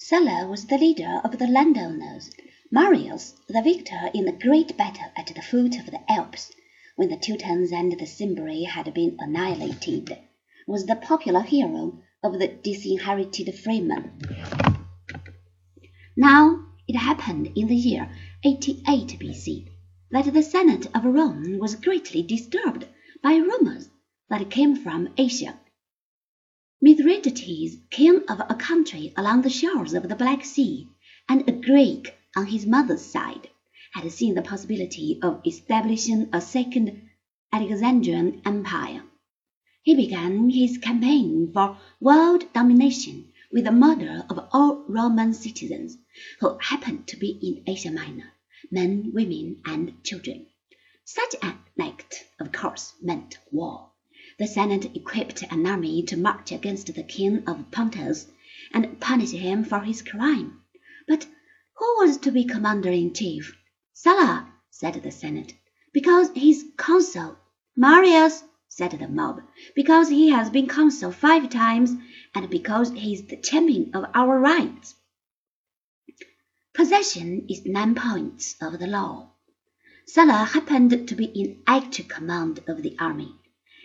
Sulla was the leader of the landowners, Marius the victor in the great battle at the foot of the Alps, when the Teutons and the Cimbri had been annihilated, was the popular hero of the disinherited freemen. Now it happened in the year 88 B.C. that the Senate of Rome was greatly disturbed by rumors that came from Asia. Mithridates, king of a country along the shores of the Black Sea, and a Greek on his mother's side, had seen the possibility of establishing a second Alexandrian empire. He began his campaign for world domination with the murder of all Roman citizens who happened to be in Asia Minor, men, women, and children. Such an act, of course, meant war. The Senate equipped an army to march against the king of Pontus and punish him for his crime. But who was to be commander in chief? Sulla, said the Senate, because he's consul. Marius, said the mob, because he has been consul five times, and because he is the champion of our rights. Possession is nine points of the law. Sulla happened to be in actual command of the army.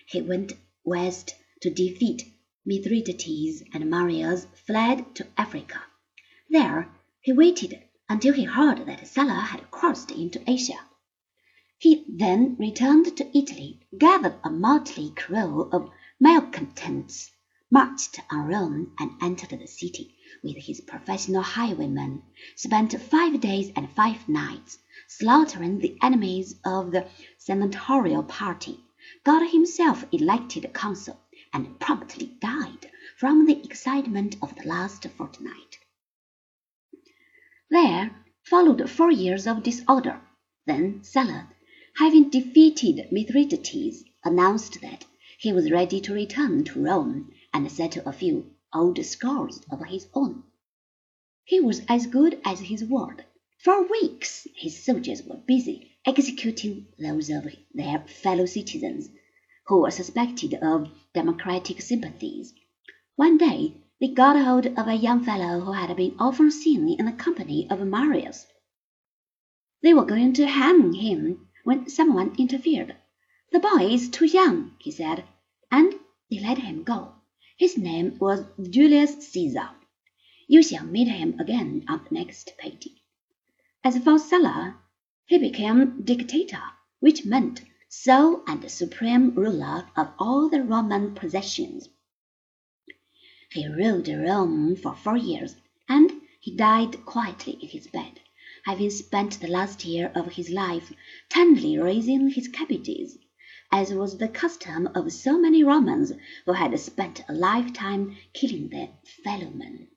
He went west to defeat Mithridates, and Marius fled to Africa. There he waited until he heard that Sulla had crossed into Asia. He then returned to Italy, gathered a motley crew of malcontents, marched on Rome, and entered the city with his professional highwaymen, spent five days and five nights slaughtering the enemies of the senatorial party, got himself elected consul, and promptly died from the excitement of the last fortnight. There followed four years of disorder. Then Sulla having defeated Mithridates, announced that he was ready to return to Rome and settle a few old scores of his own. He was as good as his word. For weeks his soldiers were busy executing those of their fellow citizens who were suspected of democratic sympathies. One day they got hold of a young fellow who had been often seen in the company of Marius. They were going to hang him when someone interfered. The boy is too young, he said, and they let him go. His name was Julius Caesar. You shall meet him again on the next page. As for Sulla, he became dictator, which meant sole and supreme ruler of all the Roman possessions. He ruled Rome for four years, and he died quietly in his bed having spent the last year of his life tenderly raising his cabbages, as was the custom of so many Romans who had spent a lifetime killing their fellowmen.